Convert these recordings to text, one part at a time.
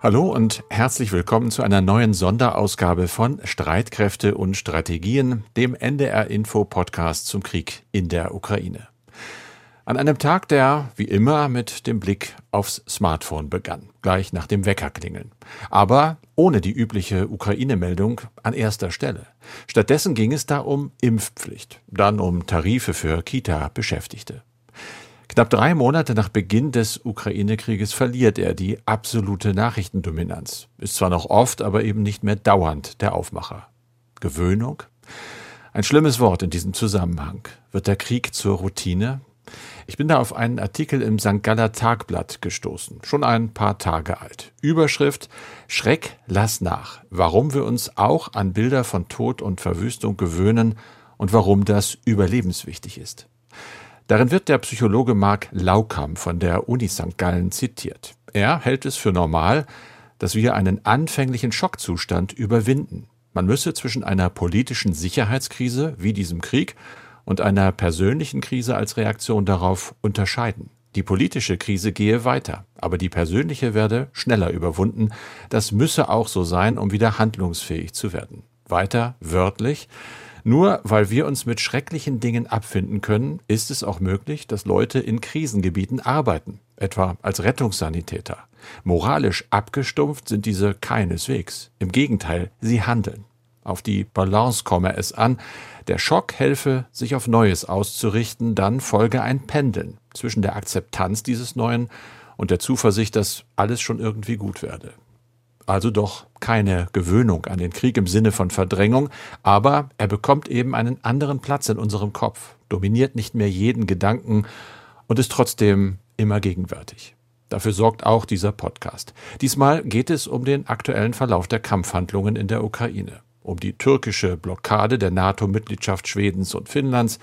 Hallo und herzlich willkommen zu einer neuen Sonderausgabe von Streitkräfte und Strategien, dem NDR Info Podcast zum Krieg in der Ukraine. An einem Tag, der wie immer mit dem Blick aufs Smartphone begann, gleich nach dem Weckerklingeln. Aber ohne die übliche Ukraine-Meldung an erster Stelle. Stattdessen ging es da um Impfpflicht, dann um Tarife für Kita-Beschäftigte. Knapp drei Monate nach Beginn des Ukraine-Krieges verliert er die absolute Nachrichtendominanz. Ist zwar noch oft, aber eben nicht mehr dauernd der Aufmacher. Gewöhnung? Ein schlimmes Wort in diesem Zusammenhang. Wird der Krieg zur Routine? Ich bin da auf einen Artikel im St. Galler Tagblatt gestoßen, schon ein paar Tage alt. Überschrift Schreck, lass nach. Warum wir uns auch an Bilder von Tod und Verwüstung gewöhnen und warum das überlebenswichtig ist. Darin wird der Psychologe Mark Laukam von der Uni St. Gallen zitiert. Er hält es für normal, dass wir einen anfänglichen Schockzustand überwinden. Man müsse zwischen einer politischen Sicherheitskrise wie diesem Krieg und einer persönlichen Krise als Reaktion darauf unterscheiden. Die politische Krise gehe weiter, aber die persönliche werde schneller überwunden. Das müsse auch so sein, um wieder handlungsfähig zu werden. Weiter wörtlich, nur weil wir uns mit schrecklichen Dingen abfinden können, ist es auch möglich, dass Leute in Krisengebieten arbeiten, etwa als Rettungssanitäter. Moralisch abgestumpft sind diese keineswegs. Im Gegenteil, sie handeln. Auf die Balance komme es an. Der Schock helfe, sich auf Neues auszurichten, dann folge ein Pendeln zwischen der Akzeptanz dieses Neuen und der Zuversicht, dass alles schon irgendwie gut werde also doch keine Gewöhnung an den Krieg im Sinne von Verdrängung, aber er bekommt eben einen anderen Platz in unserem Kopf, dominiert nicht mehr jeden Gedanken und ist trotzdem immer gegenwärtig. Dafür sorgt auch dieser Podcast. Diesmal geht es um den aktuellen Verlauf der Kampfhandlungen in der Ukraine, um die türkische Blockade der NATO-Mitgliedschaft Schwedens und Finnlands,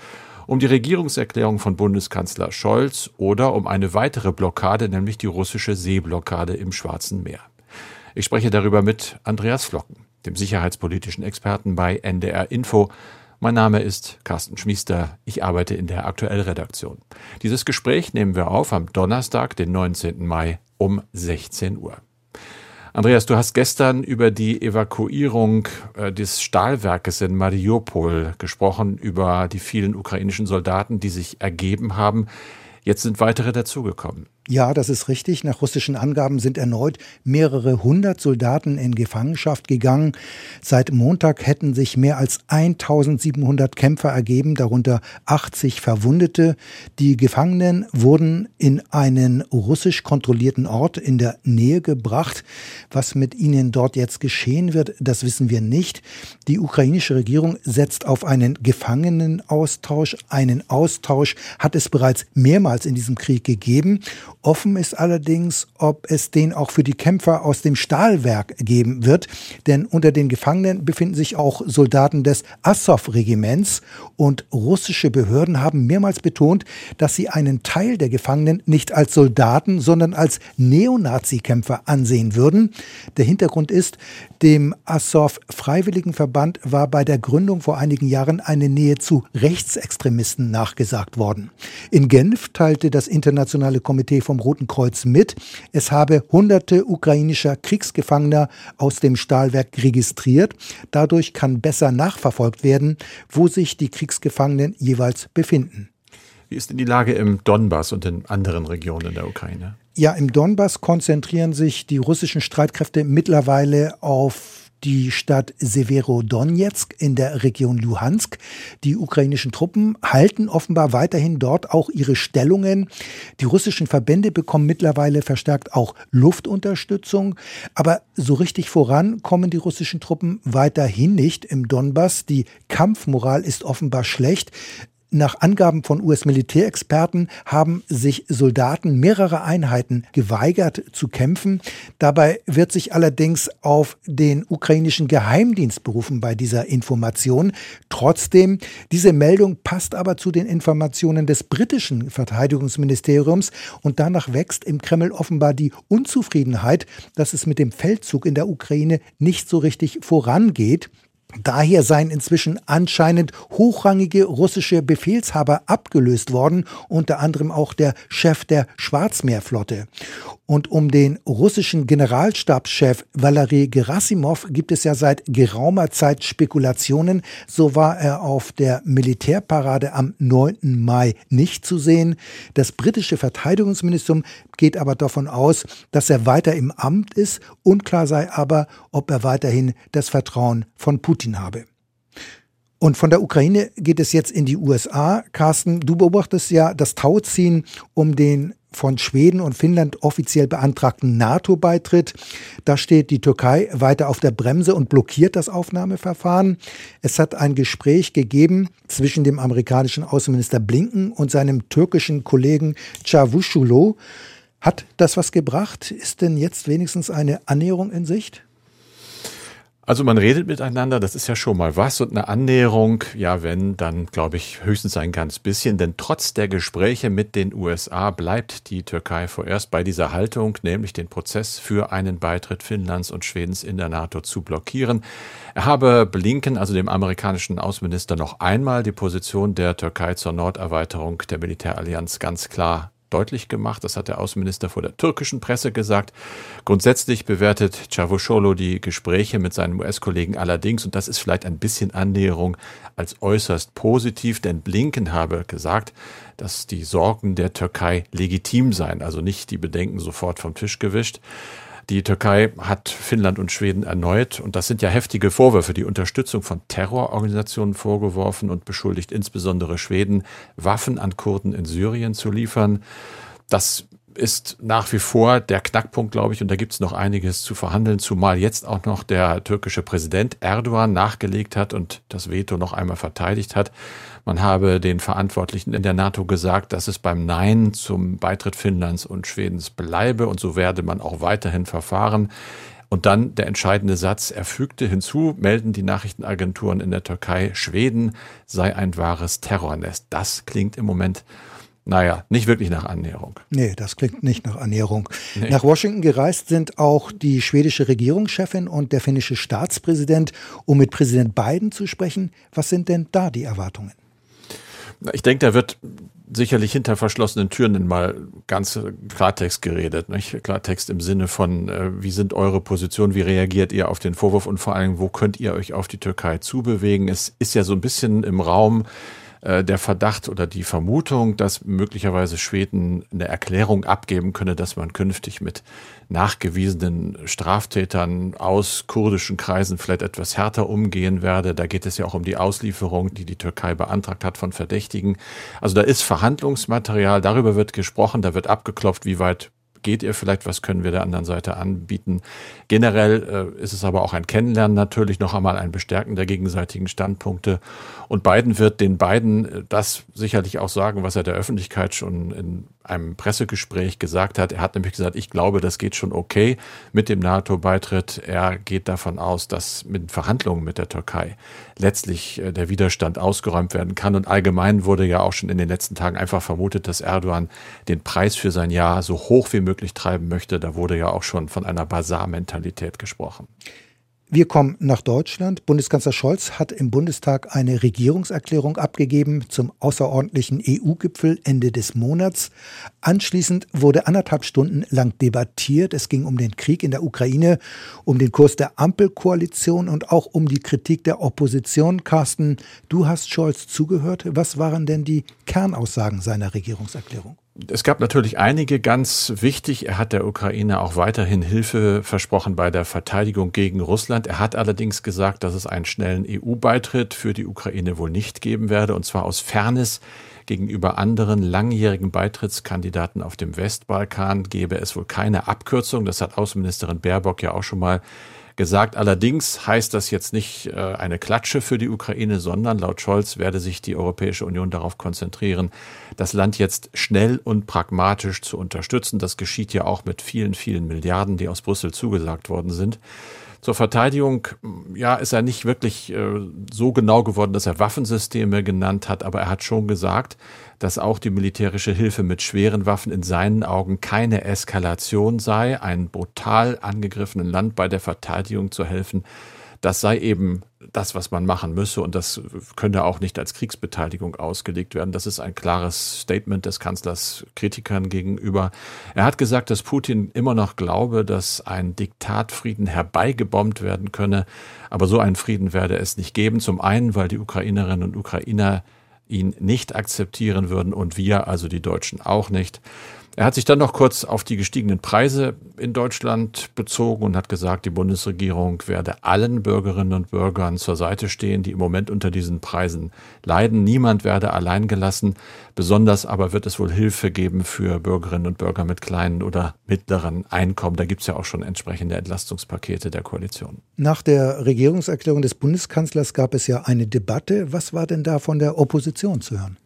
um die Regierungserklärung von Bundeskanzler Scholz oder um eine weitere Blockade, nämlich die russische Seeblockade im Schwarzen Meer. Ich spreche darüber mit Andreas Flocken, dem sicherheitspolitischen Experten bei NDR Info. Mein Name ist Carsten Schmiester. Ich arbeite in der Aktuellredaktion. Dieses Gespräch nehmen wir auf am Donnerstag, den 19. Mai um 16 Uhr. Andreas, du hast gestern über die Evakuierung äh, des Stahlwerkes in Mariupol gesprochen, über die vielen ukrainischen Soldaten, die sich ergeben haben. Jetzt sind weitere dazugekommen. Ja, das ist richtig. Nach russischen Angaben sind erneut mehrere hundert Soldaten in Gefangenschaft gegangen. Seit Montag hätten sich mehr als 1700 Kämpfer ergeben, darunter 80 Verwundete. Die Gefangenen wurden in einen russisch kontrollierten Ort in der Nähe gebracht. Was mit ihnen dort jetzt geschehen wird, das wissen wir nicht. Die ukrainische Regierung setzt auf einen Gefangenenaustausch. Einen Austausch hat es bereits mehrmals in diesem Krieg gegeben. Offen ist allerdings, ob es den auch für die Kämpfer aus dem Stahlwerk geben wird, denn unter den Gefangenen befinden sich auch Soldaten des Assow-Regiments und russische Behörden haben mehrmals betont, dass sie einen Teil der Gefangenen nicht als Soldaten, sondern als Neonazi-Kämpfer ansehen würden. Der Hintergrund ist, dem Assow-Freiwilligenverband war bei der Gründung vor einigen Jahren eine Nähe zu Rechtsextremisten nachgesagt worden. In Genf teilte das Internationale Komitee vom Roten Kreuz mit, es habe hunderte ukrainischer Kriegsgefangener aus dem Stahlwerk registriert. Dadurch kann besser nachverfolgt werden, wo sich die Kriegsgefangenen jeweils befinden. Wie ist denn die Lage im Donbass und in anderen Regionen der Ukraine? Ja, im Donbass konzentrieren sich die russischen Streitkräfte mittlerweile auf die Stadt Severodonetsk in der Region Luhansk. Die ukrainischen Truppen halten offenbar weiterhin dort auch ihre Stellungen. Die russischen Verbände bekommen mittlerweile verstärkt auch Luftunterstützung. Aber so richtig voran kommen die russischen Truppen weiterhin nicht im Donbass. Die Kampfmoral ist offenbar schlecht. Nach Angaben von US-Militärexperten haben sich Soldaten mehrerer Einheiten geweigert zu kämpfen. Dabei wird sich allerdings auf den ukrainischen Geheimdienst berufen bei dieser Information. Trotzdem, diese Meldung passt aber zu den Informationen des britischen Verteidigungsministeriums und danach wächst im Kreml offenbar die Unzufriedenheit, dass es mit dem Feldzug in der Ukraine nicht so richtig vorangeht. Daher seien inzwischen anscheinend hochrangige russische Befehlshaber abgelöst worden, unter anderem auch der Chef der Schwarzmeerflotte. Und um den russischen Generalstabschef Valery Gerasimov gibt es ja seit geraumer Zeit Spekulationen. So war er auf der Militärparade am 9. Mai nicht zu sehen. Das britische Verteidigungsministerium geht aber davon aus, dass er weiter im Amt ist. Unklar sei aber, ob er weiterhin das Vertrauen von Putin habe. Und von der Ukraine geht es jetzt in die USA. Carsten, du beobachtest ja das Tauziehen um den von Schweden und Finnland offiziell beantragten NATO-Beitritt. Da steht die Türkei weiter auf der Bremse und blockiert das Aufnahmeverfahren. Es hat ein Gespräch gegeben zwischen dem amerikanischen Außenminister Blinken und seinem türkischen Kollegen Çavuşoğlu. Hat das was gebracht? Ist denn jetzt wenigstens eine Annäherung in Sicht? Also man redet miteinander, das ist ja schon mal was und eine Annäherung, ja wenn, dann glaube ich höchstens ein ganz bisschen, denn trotz der Gespräche mit den USA bleibt die Türkei vorerst bei dieser Haltung, nämlich den Prozess für einen Beitritt Finnlands und Schwedens in der NATO zu blockieren. Er habe Blinken, also dem amerikanischen Außenminister, noch einmal die Position der Türkei zur Norderweiterung der Militärallianz ganz klar deutlich gemacht. Das hat der Außenminister vor der türkischen Presse gesagt. Grundsätzlich bewertet Cavusoglu die Gespräche mit seinem US-Kollegen allerdings, und das ist vielleicht ein bisschen Annäherung, als äußerst positiv, denn Blinken habe gesagt, dass die Sorgen der Türkei legitim seien, also nicht die Bedenken sofort vom Tisch gewischt. Die Türkei hat Finnland und Schweden erneut, und das sind ja heftige Vorwürfe, die Unterstützung von Terrororganisationen vorgeworfen und beschuldigt insbesondere Schweden, Waffen an Kurden in Syrien zu liefern. Das ist nach wie vor der Knackpunkt, glaube ich, und da gibt es noch einiges zu verhandeln, zumal jetzt auch noch der türkische Präsident Erdogan nachgelegt hat und das Veto noch einmal verteidigt hat. Man habe den Verantwortlichen in der NATO gesagt, dass es beim Nein zum Beitritt Finnlands und Schwedens bleibe und so werde man auch weiterhin verfahren. Und dann der entscheidende Satz, er fügte hinzu, melden die Nachrichtenagenturen in der Türkei, Schweden sei ein wahres Terrornest. Das klingt im Moment naja, nicht wirklich nach Annäherung. Nee, das klingt nicht nach Annäherung. Nee. Nach Washington gereist sind auch die schwedische Regierungschefin und der finnische Staatspräsident, um mit Präsident Biden zu sprechen. Was sind denn da die Erwartungen? Ich denke, da wird sicherlich hinter verschlossenen Türen mal ganz Klartext geredet. Nicht? Klartext im Sinne von, äh, wie sind eure Positionen, wie reagiert ihr auf den Vorwurf und vor allem, wo könnt ihr euch auf die Türkei zubewegen? Es ist ja so ein bisschen im Raum, äh, der Verdacht oder die Vermutung, dass möglicherweise Schweden eine Erklärung abgeben könne, dass man künftig mit nachgewiesenen Straftätern aus kurdischen Kreisen vielleicht etwas härter umgehen werde. Da geht es ja auch um die Auslieferung, die die Türkei beantragt hat von Verdächtigen. Also da ist Verhandlungsmaterial, darüber wird gesprochen, da wird abgeklopft, wie weit geht ihr vielleicht, was können wir der anderen Seite anbieten. Generell äh, ist es aber auch ein Kennenlernen natürlich noch einmal ein Bestärken der gegenseitigen Standpunkte. Und Biden wird den beiden äh, das sicherlich auch sagen, was er der Öffentlichkeit schon in einem Pressegespräch gesagt hat. Er hat nämlich gesagt, ich glaube, das geht schon okay mit dem NATO-Beitritt. Er geht davon aus, dass mit Verhandlungen mit der Türkei letztlich äh, der Widerstand ausgeräumt werden kann. Und allgemein wurde ja auch schon in den letzten Tagen einfach vermutet, dass Erdogan den Preis für sein Jahr so hoch wie möglich treiben möchte. Da wurde ja auch schon von einer Basar-Mentalität gesprochen. Wir kommen nach Deutschland. Bundeskanzler Scholz hat im Bundestag eine Regierungserklärung abgegeben zum außerordentlichen EU-Gipfel Ende des Monats. Anschließend wurde anderthalb Stunden lang debattiert. Es ging um den Krieg in der Ukraine, um den Kurs der Ampelkoalition und auch um die Kritik der Opposition. Carsten, du hast Scholz zugehört. Was waren denn die Kernaussagen seiner Regierungserklärung? Es gab natürlich einige ganz wichtig. Er hat der Ukraine auch weiterhin Hilfe versprochen bei der Verteidigung gegen Russland. Er hat allerdings gesagt, dass es einen schnellen EU-Beitritt für die Ukraine wohl nicht geben werde, und zwar aus Fairness gegenüber anderen langjährigen Beitrittskandidaten auf dem Westbalkan gebe es wohl keine Abkürzung. Das hat Außenministerin Baerbock ja auch schon mal gesagt. Allerdings heißt das jetzt nicht äh, eine Klatsche für die Ukraine, sondern laut Scholz werde sich die Europäische Union darauf konzentrieren, das Land jetzt schnell und pragmatisch zu unterstützen. Das geschieht ja auch mit vielen, vielen Milliarden, die aus Brüssel zugesagt worden sind. Zur Verteidigung, ja, ist er nicht wirklich äh, so genau geworden, dass er Waffensysteme genannt hat, aber er hat schon gesagt, dass auch die militärische Hilfe mit schweren Waffen in seinen Augen keine Eskalation sei, einem brutal angegriffenen Land bei der Verteidigung zu helfen. das sei eben das, was man machen müsse und das könne auch nicht als Kriegsbeteiligung ausgelegt werden. Das ist ein klares Statement des Kanzlers Kritikern gegenüber. Er hat gesagt, dass Putin immer noch glaube, dass ein Diktatfrieden herbeigebombt werden könne, aber so einen Frieden werde es nicht geben. Zum einen, weil die Ukrainerinnen und Ukrainer ihn nicht akzeptieren würden und wir, also die Deutschen, auch nicht. Er hat sich dann noch kurz auf die gestiegenen Preise in Deutschland bezogen und hat gesagt, die Bundesregierung werde allen Bürgerinnen und Bürgern zur Seite stehen, die im Moment unter diesen Preisen leiden. Niemand werde allein gelassen. Besonders aber wird es wohl Hilfe geben für Bürgerinnen und Bürger mit kleinen oder mittleren Einkommen. Da gibt es ja auch schon entsprechende Entlastungspakete der Koalition. Nach der Regierungserklärung des Bundeskanzlers gab es ja eine Debatte. Was war denn da von der Opposition zu hören?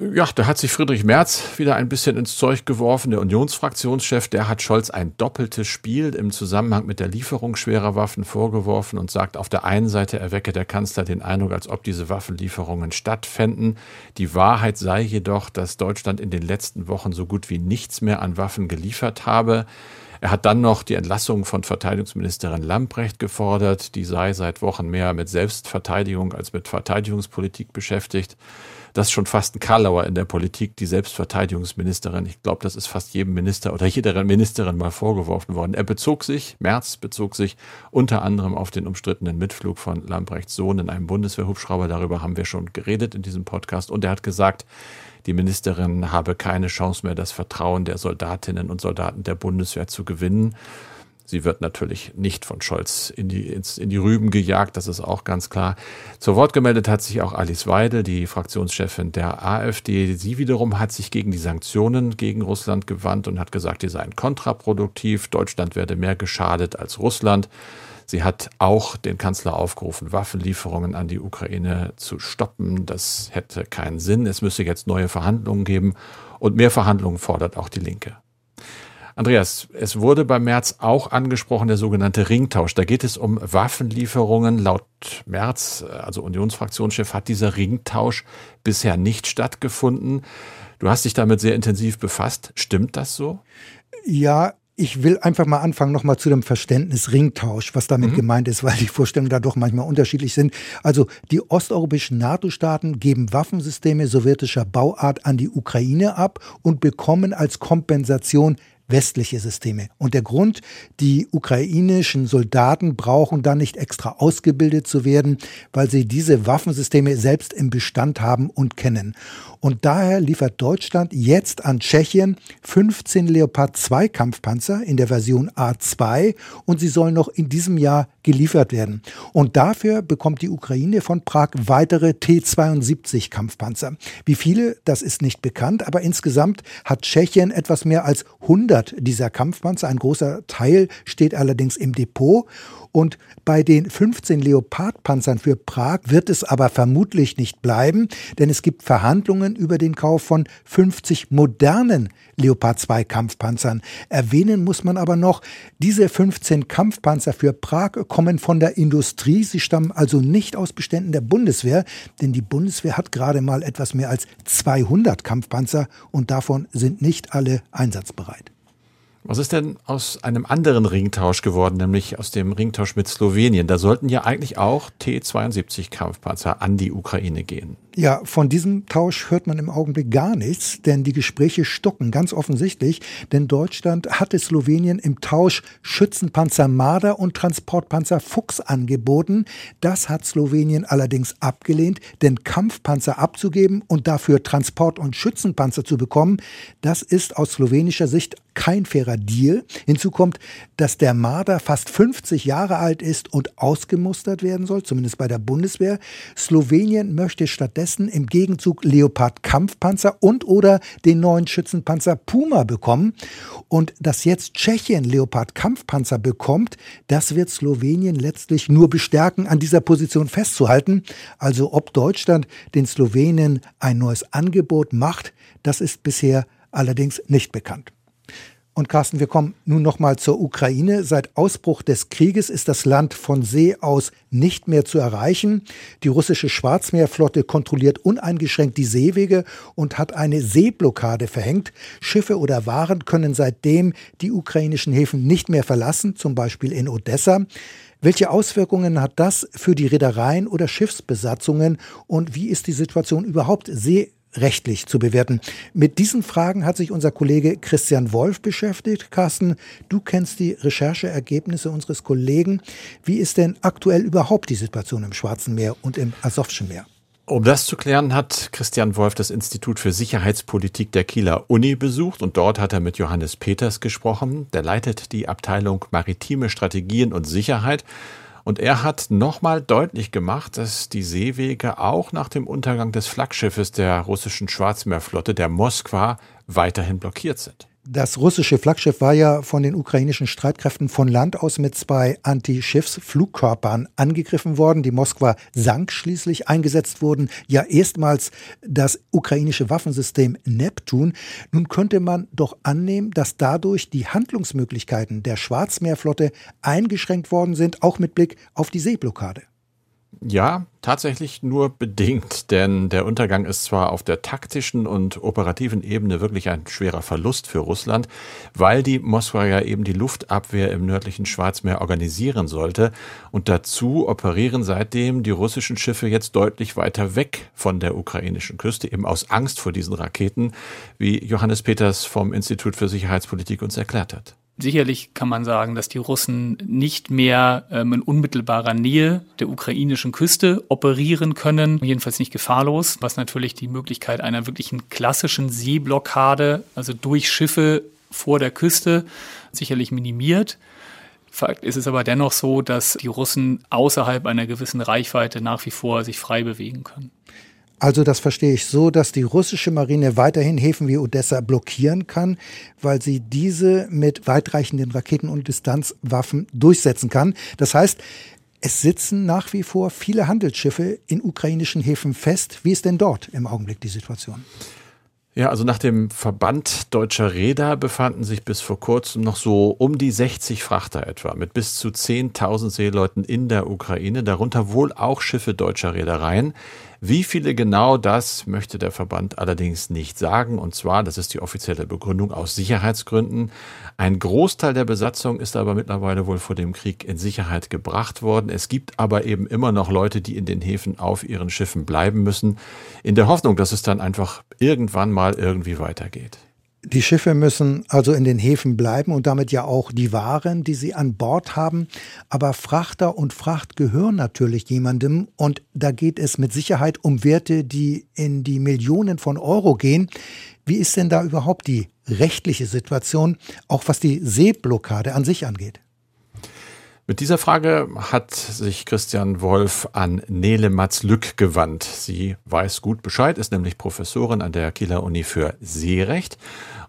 Ja, da hat sich Friedrich Merz wieder ein bisschen ins Zeug geworfen. Der Unionsfraktionschef, der hat Scholz ein doppeltes Spiel im Zusammenhang mit der Lieferung schwerer Waffen vorgeworfen und sagt, auf der einen Seite erwecke der Kanzler den Eindruck, als ob diese Waffenlieferungen stattfänden. Die Wahrheit sei jedoch, dass Deutschland in den letzten Wochen so gut wie nichts mehr an Waffen geliefert habe. Er hat dann noch die Entlassung von Verteidigungsministerin Lamprecht gefordert. Die sei seit Wochen mehr mit Selbstverteidigung als mit Verteidigungspolitik beschäftigt. Das ist schon fast ein Karlauer in der Politik, die Selbstverteidigungsministerin. Ich glaube, das ist fast jedem Minister oder jeder Ministerin mal vorgeworfen worden. Er bezog sich, Merz bezog sich unter anderem auf den umstrittenen Mitflug von Lamprechts Sohn in einem Bundeswehrhubschrauber. Darüber haben wir schon geredet in diesem Podcast. Und er hat gesagt, die Ministerin habe keine Chance mehr, das Vertrauen der Soldatinnen und Soldaten der Bundeswehr zu gewinnen. Sie wird natürlich nicht von Scholz in die, in die Rüben gejagt, das ist auch ganz klar. Zur Wort gemeldet hat sich auch Alice Weidel, die Fraktionschefin der AfD. Sie wiederum hat sich gegen die Sanktionen gegen Russland gewandt und hat gesagt, die seien kontraproduktiv. Deutschland werde mehr geschadet als Russland. Sie hat auch den Kanzler aufgerufen, Waffenlieferungen an die Ukraine zu stoppen. Das hätte keinen Sinn. Es müsse jetzt neue Verhandlungen geben. Und mehr Verhandlungen fordert auch die Linke. Andreas, es wurde beim März auch angesprochen, der sogenannte Ringtausch. Da geht es um Waffenlieferungen. Laut März, also Unionsfraktionschef, hat dieser Ringtausch bisher nicht stattgefunden. Du hast dich damit sehr intensiv befasst. Stimmt das so? Ja, ich will einfach mal anfangen nochmal zu dem Verständnis Ringtausch, was damit mhm. gemeint ist, weil die Vorstellungen da doch manchmal unterschiedlich sind. Also die osteuropäischen NATO-Staaten geben Waffensysteme sowjetischer Bauart an die Ukraine ab und bekommen als Kompensation westliche Systeme. Und der Grund, die ukrainischen Soldaten brauchen dann nicht extra ausgebildet zu werden, weil sie diese Waffensysteme selbst im Bestand haben und kennen. Und daher liefert Deutschland jetzt an Tschechien 15 Leopard 2 Kampfpanzer in der Version A2 und sie sollen noch in diesem Jahr geliefert werden. Und dafür bekommt die Ukraine von Prag weitere T-72 Kampfpanzer. Wie viele, das ist nicht bekannt, aber insgesamt hat Tschechien etwas mehr als 100 dieser Kampfpanzer. Ein großer Teil steht allerdings im Depot. Und bei den 15 Leopardpanzern für Prag wird es aber vermutlich nicht bleiben, denn es gibt Verhandlungen über den Kauf von 50 modernen Leopard 2 Kampfpanzern. Erwähnen muss man aber noch, diese 15 Kampfpanzer für Prag kommen von der Industrie. Sie stammen also nicht aus Beständen der Bundeswehr, denn die Bundeswehr hat gerade mal etwas mehr als 200 Kampfpanzer und davon sind nicht alle einsatzbereit. Was ist denn aus einem anderen Ringtausch geworden, nämlich aus dem Ringtausch mit Slowenien? Da sollten ja eigentlich auch T-72 Kampfpanzer an die Ukraine gehen. Ja, von diesem Tausch hört man im Augenblick gar nichts, denn die Gespräche stocken ganz offensichtlich, denn Deutschland hatte Slowenien im Tausch Schützenpanzer Marder und Transportpanzer Fuchs angeboten. Das hat Slowenien allerdings abgelehnt, denn Kampfpanzer abzugeben und dafür Transport- und Schützenpanzer zu bekommen, das ist aus slowenischer Sicht kein fairer Deal. Hinzu kommt, dass der Marder fast 50 Jahre alt ist und ausgemustert werden soll, zumindest bei der Bundeswehr. Slowenien möchte stattdessen stattdessen im Gegenzug Leopard Kampfpanzer und oder den neuen Schützenpanzer Puma bekommen. Und dass jetzt Tschechien Leopard Kampfpanzer bekommt, das wird Slowenien letztlich nur bestärken, an dieser Position festzuhalten. Also ob Deutschland den Slowenen ein neues Angebot macht, das ist bisher allerdings nicht bekannt. Und Carsten, wir kommen nun nochmal zur Ukraine. Seit Ausbruch des Krieges ist das Land von See aus nicht mehr zu erreichen. Die russische Schwarzmeerflotte kontrolliert uneingeschränkt die Seewege und hat eine Seeblockade verhängt. Schiffe oder Waren können seitdem die ukrainischen Häfen nicht mehr verlassen, zum Beispiel in Odessa. Welche Auswirkungen hat das für die Reedereien oder Schiffsbesatzungen und wie ist die Situation überhaupt seerechtlich zu bewerten? Mit diesen Fragen hat sich unser Kollege Christian Wolf beschäftigt. Carsten, du kennst die Rechercheergebnisse unseres Kollegen. Wie ist denn aktuell überhaupt die Situation im Schwarzen Meer und im Asowschen Meer? Um das zu klären, hat Christian Wolf das Institut für Sicherheitspolitik der Kieler Uni besucht und dort hat er mit Johannes Peters gesprochen. Der leitet die Abteilung Maritime Strategien und Sicherheit. Und er hat nochmal deutlich gemacht, dass die Seewege auch nach dem Untergang des Flaggschiffes der russischen Schwarzmeerflotte, der Moskwa, weiterhin blockiert sind. Das russische Flaggschiff war ja von den ukrainischen Streitkräften von Land aus mit zwei Anti-Schiffsflugkörpern angegriffen worden. Die Moskwa sank schließlich. Eingesetzt wurden ja erstmals das ukrainische Waffensystem Neptun. Nun könnte man doch annehmen, dass dadurch die Handlungsmöglichkeiten der Schwarzmeerflotte eingeschränkt worden sind, auch mit Blick auf die Seeblockade. Ja, tatsächlich nur bedingt, denn der Untergang ist zwar auf der taktischen und operativen Ebene wirklich ein schwerer Verlust für Russland, weil die Moskwa ja eben die Luftabwehr im nördlichen Schwarzmeer organisieren sollte und dazu operieren seitdem die russischen Schiffe jetzt deutlich weiter weg von der ukrainischen Küste, eben aus Angst vor diesen Raketen, wie Johannes Peters vom Institut für Sicherheitspolitik uns erklärt hat. Sicherlich kann man sagen, dass die Russen nicht mehr ähm, in unmittelbarer Nähe der ukrainischen Küste operieren können, jedenfalls nicht gefahrlos, was natürlich die Möglichkeit einer wirklichen klassischen Seeblockade, also durch Schiffe vor der Küste, sicherlich minimiert. Fakt ist es aber dennoch so, dass die Russen außerhalb einer gewissen Reichweite nach wie vor sich frei bewegen können. Also das verstehe ich so, dass die russische Marine weiterhin Häfen wie Odessa blockieren kann, weil sie diese mit weitreichenden Raketen und Distanzwaffen durchsetzen kann. Das heißt, es sitzen nach wie vor viele Handelsschiffe in ukrainischen Häfen fest. Wie ist denn dort im Augenblick die Situation? Ja, also nach dem Verband deutscher Räder befanden sich bis vor kurzem noch so um die 60 Frachter etwa mit bis zu 10.000 Seeleuten in der Ukraine, darunter wohl auch Schiffe deutscher Reedereien. Wie viele genau das möchte der Verband allerdings nicht sagen. Und zwar, das ist die offizielle Begründung aus Sicherheitsgründen. Ein Großteil der Besatzung ist aber mittlerweile wohl vor dem Krieg in Sicherheit gebracht worden. Es gibt aber eben immer noch Leute, die in den Häfen auf ihren Schiffen bleiben müssen, in der Hoffnung, dass es dann einfach irgendwann mal irgendwie weitergeht. Die Schiffe müssen also in den Häfen bleiben und damit ja auch die Waren, die sie an Bord haben. Aber Frachter und Fracht gehören natürlich jemandem und da geht es mit Sicherheit um Werte, die in die Millionen von Euro gehen. Wie ist denn da überhaupt die rechtliche Situation, auch was die Seeblockade an sich angeht? Mit dieser Frage hat sich Christian Wolf an Nele Matz-Lück gewandt. Sie weiß gut Bescheid, ist nämlich Professorin an der Kieler Uni für Seerecht.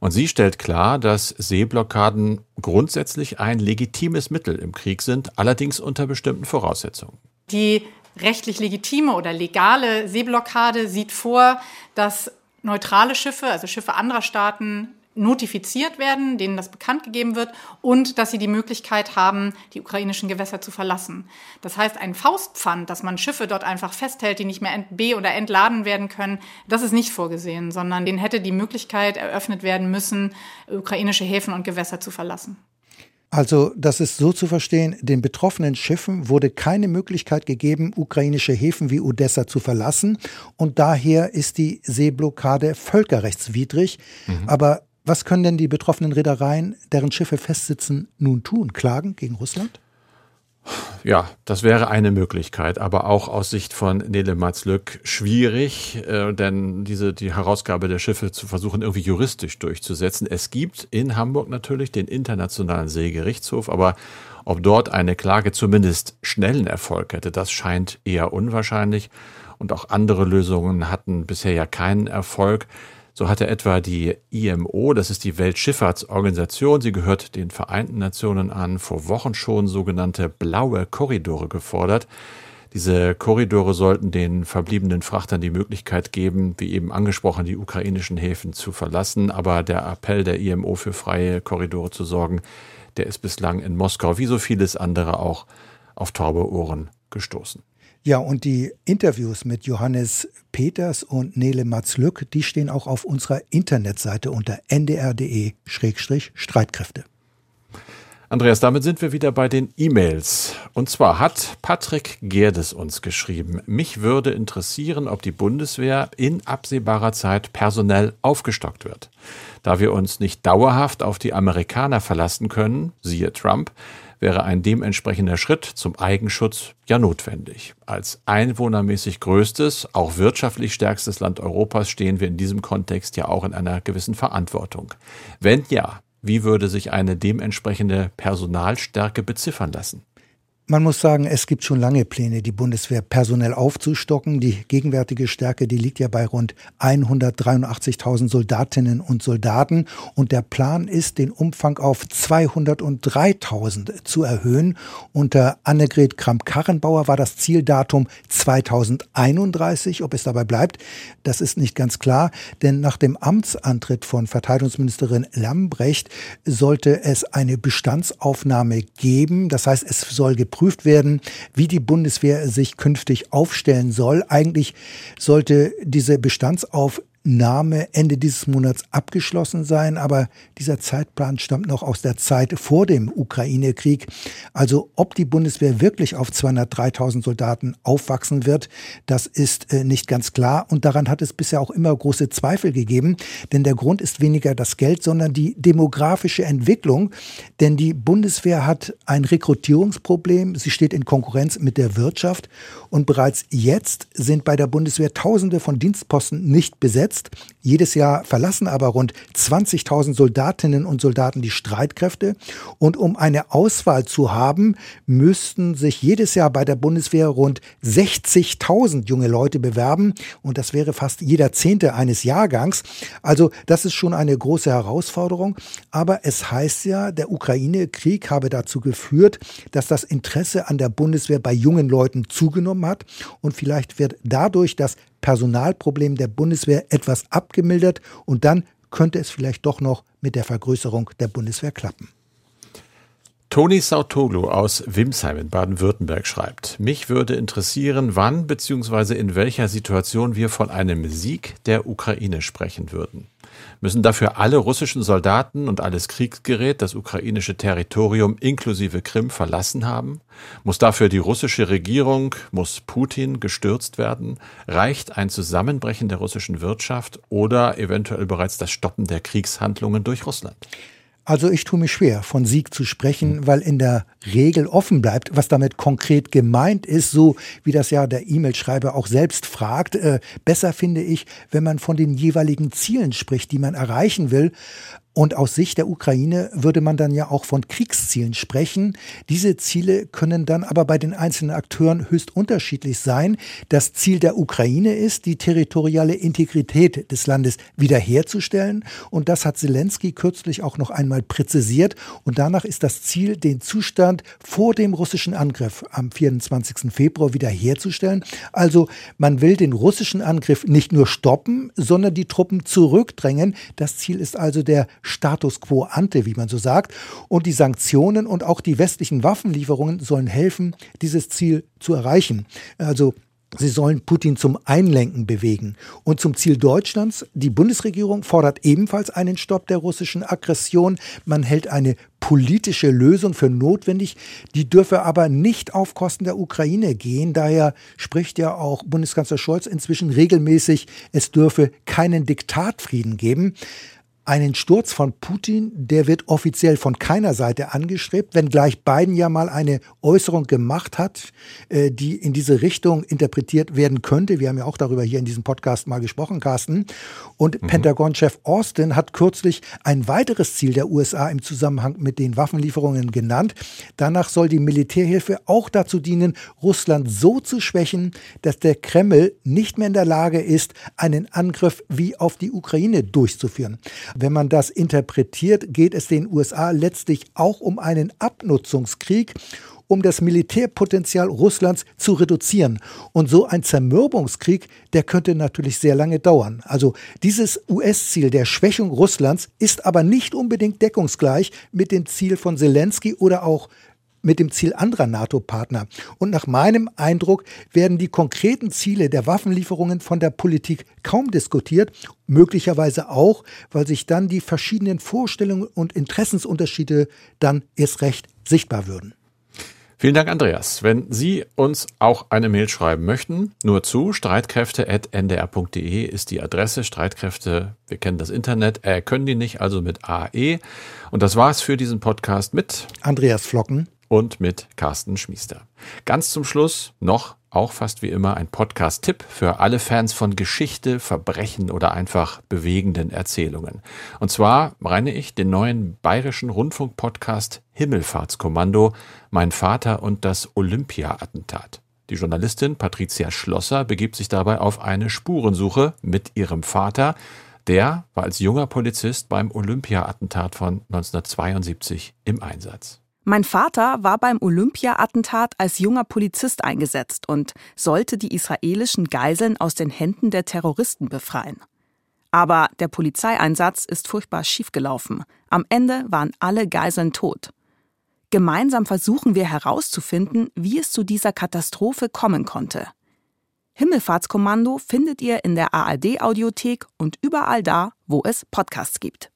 Und sie stellt klar, dass Seeblockaden grundsätzlich ein legitimes Mittel im Krieg sind, allerdings unter bestimmten Voraussetzungen. Die rechtlich legitime oder legale Seeblockade sieht vor, dass neutrale Schiffe, also Schiffe anderer Staaten, notifiziert werden, denen das bekannt gegeben wird und dass sie die Möglichkeit haben, die ukrainischen Gewässer zu verlassen. Das heißt, ein Faustpfand, dass man Schiffe dort einfach festhält, die nicht mehr be- oder entladen werden können, das ist nicht vorgesehen, sondern denen hätte die Möglichkeit eröffnet werden müssen, ukrainische Häfen und Gewässer zu verlassen. Also, das ist so zu verstehen, den betroffenen Schiffen wurde keine Möglichkeit gegeben, ukrainische Häfen wie Odessa zu verlassen. Und daher ist die Seeblockade völkerrechtswidrig. Mhm. Aber was können denn die betroffenen Reedereien, deren Schiffe festsitzen, nun tun? Klagen gegen Russland? Ja, das wäre eine Möglichkeit, aber auch aus Sicht von Nele Matzlück schwierig, äh, denn diese, die Herausgabe der Schiffe zu versuchen, irgendwie juristisch durchzusetzen. Es gibt in Hamburg natürlich den Internationalen Seegerichtshof, aber ob dort eine Klage zumindest schnellen Erfolg hätte, das scheint eher unwahrscheinlich. Und auch andere Lösungen hatten bisher ja keinen Erfolg. So hatte etwa die IMO, das ist die Weltschifffahrtsorganisation, sie gehört den Vereinten Nationen an, vor Wochen schon sogenannte blaue Korridore gefordert. Diese Korridore sollten den verbliebenen Frachtern die Möglichkeit geben, wie eben angesprochen, die ukrainischen Häfen zu verlassen. Aber der Appell der IMO für freie Korridore zu sorgen, der ist bislang in Moskau, wie so vieles andere auch, auf taube Ohren gestoßen. Ja, und die Interviews mit Johannes Peters und Nele Matz-Lück, die stehen auch auf unserer Internetseite unter ndr.de-streitkräfte. Andreas, damit sind wir wieder bei den E-Mails. Und zwar hat Patrick Gerdes uns geschrieben, mich würde interessieren, ob die Bundeswehr in absehbarer Zeit personell aufgestockt wird. Da wir uns nicht dauerhaft auf die Amerikaner verlassen können, siehe Trump, wäre ein dementsprechender Schritt zum Eigenschutz ja notwendig. Als einwohnermäßig größtes, auch wirtschaftlich stärkstes Land Europas stehen wir in diesem Kontext ja auch in einer gewissen Verantwortung. Wenn ja, wie würde sich eine dementsprechende Personalstärke beziffern lassen? Man muss sagen, es gibt schon lange Pläne, die Bundeswehr personell aufzustocken. Die gegenwärtige Stärke, die liegt ja bei rund 183.000 Soldatinnen und Soldaten. Und der Plan ist, den Umfang auf 203.000 zu erhöhen. Unter Annegret Kramp-Karrenbauer war das Zieldatum 2031. Ob es dabei bleibt, das ist nicht ganz klar. Denn nach dem Amtsantritt von Verteidigungsministerin Lambrecht sollte es eine Bestandsaufnahme geben. Das heißt, es soll geprüft geprüft werden, wie die Bundeswehr sich künftig aufstellen soll. Eigentlich sollte diese Bestandsauf Name Ende dieses Monats abgeschlossen sein, aber dieser Zeitplan stammt noch aus der Zeit vor dem Ukraine-Krieg. Also ob die Bundeswehr wirklich auf 203.000 Soldaten aufwachsen wird, das ist äh, nicht ganz klar. Und daran hat es bisher auch immer große Zweifel gegeben, denn der Grund ist weniger das Geld, sondern die demografische Entwicklung, denn die Bundeswehr hat ein Rekrutierungsproblem, sie steht in Konkurrenz mit der Wirtschaft. Und bereits jetzt sind bei der Bundeswehr Tausende von Dienstposten nicht besetzt besetzt. Jedes Jahr verlassen aber rund 20.000 Soldatinnen und Soldaten die Streitkräfte. Und um eine Auswahl zu haben, müssten sich jedes Jahr bei der Bundeswehr rund 60.000 junge Leute bewerben. Und das wäre fast jeder Zehnte eines Jahrgangs. Also das ist schon eine große Herausforderung. Aber es heißt ja, der Ukraine-Krieg habe dazu geführt, dass das Interesse an der Bundeswehr bei jungen Leuten zugenommen hat. Und vielleicht wird dadurch das Personalproblem der Bundeswehr etwas abgemildert und dann könnte es vielleicht doch noch mit der Vergrößerung der Bundeswehr klappen. Toni Sautoglu aus Wimsheim in Baden-Württemberg schreibt, mich würde interessieren, wann bzw. in welcher Situation wir von einem Sieg der Ukraine sprechen würden. Müssen dafür alle russischen Soldaten und alles Kriegsgerät das ukrainische Territorium inklusive Krim verlassen haben? Muss dafür die russische Regierung, muss Putin gestürzt werden? Reicht ein Zusammenbrechen der russischen Wirtschaft oder eventuell bereits das Stoppen der Kriegshandlungen durch Russland? Also ich tue mich schwer, von Sieg zu sprechen, weil in der Regel offen bleibt, was damit konkret gemeint ist, so wie das ja der E-Mail-Schreiber auch selbst fragt. Äh, besser finde ich, wenn man von den jeweiligen Zielen spricht, die man erreichen will, und aus Sicht der Ukraine würde man dann ja auch von Kriegszielen sprechen. Diese Ziele können dann aber bei den einzelnen Akteuren höchst unterschiedlich sein. Das Ziel der Ukraine ist, die territoriale Integrität des Landes wiederherzustellen. Und das hat Zelensky kürzlich auch noch einmal präzisiert. Und danach ist das Ziel, den Zustand vor dem russischen Angriff am 24. Februar wiederherzustellen. Also man will den russischen Angriff nicht nur stoppen, sondern die Truppen zurückdrängen. Das Ziel ist also der Status quo ante, wie man so sagt. Und die Sanktionen und auch die westlichen Waffenlieferungen sollen helfen, dieses Ziel zu erreichen. Also Sie sollen Putin zum Einlenken bewegen. Und zum Ziel Deutschlands, die Bundesregierung fordert ebenfalls einen Stopp der russischen Aggression. Man hält eine politische Lösung für notwendig. Die dürfe aber nicht auf Kosten der Ukraine gehen. Daher spricht ja auch Bundeskanzler Scholz inzwischen regelmäßig, es dürfe keinen Diktatfrieden geben einen Sturz von Putin, der wird offiziell von keiner Seite angestrebt, wenngleich Biden ja mal eine Äußerung gemacht hat, äh, die in diese Richtung interpretiert werden könnte. Wir haben ja auch darüber hier in diesem Podcast mal gesprochen, Carsten. Und mhm. Pentagon-Chef Austin hat kürzlich ein weiteres Ziel der USA im Zusammenhang mit den Waffenlieferungen genannt. Danach soll die Militärhilfe auch dazu dienen, Russland so zu schwächen, dass der Kreml nicht mehr in der Lage ist, einen Angriff wie auf die Ukraine durchzuführen. Wenn man das interpretiert, geht es den USA letztlich auch um einen Abnutzungskrieg um das Militärpotenzial Russlands zu reduzieren. Und so ein Zermürbungskrieg, der könnte natürlich sehr lange dauern. Also dieses US-Ziel der Schwächung Russlands ist aber nicht unbedingt deckungsgleich mit dem Ziel von Zelensky oder auch mit dem Ziel anderer NATO-Partner. Und nach meinem Eindruck werden die konkreten Ziele der Waffenlieferungen von der Politik kaum diskutiert, möglicherweise auch, weil sich dann die verschiedenen Vorstellungen und Interessensunterschiede dann erst recht sichtbar würden. Vielen Dank, Andreas. Wenn Sie uns auch eine Mail schreiben möchten, nur zu streitkräfte.ndr.de ist die Adresse. Streitkräfte, wir kennen das Internet, äh, können die nicht, also mit AE. Und das war's für diesen Podcast mit Andreas Flocken und mit Carsten Schmiester. Ganz zum Schluss noch auch fast wie immer ein Podcast-Tipp für alle Fans von Geschichte, Verbrechen oder einfach bewegenden Erzählungen. Und zwar meine ich den neuen bayerischen Rundfunk-Podcast Himmelfahrtskommando, Mein Vater und das Olympia-Attentat. Die Journalistin Patricia Schlosser begibt sich dabei auf eine Spurensuche mit ihrem Vater. Der war als junger Polizist beim Olympia-Attentat von 1972 im Einsatz. Mein Vater war beim Olympia-Attentat als junger Polizist eingesetzt und sollte die israelischen Geiseln aus den Händen der Terroristen befreien. Aber der Polizeieinsatz ist furchtbar schiefgelaufen. Am Ende waren alle Geiseln tot. Gemeinsam versuchen wir herauszufinden, wie es zu dieser Katastrophe kommen konnte. Himmelfahrtskommando findet ihr in der ARD-Audiothek und überall da, wo es Podcasts gibt.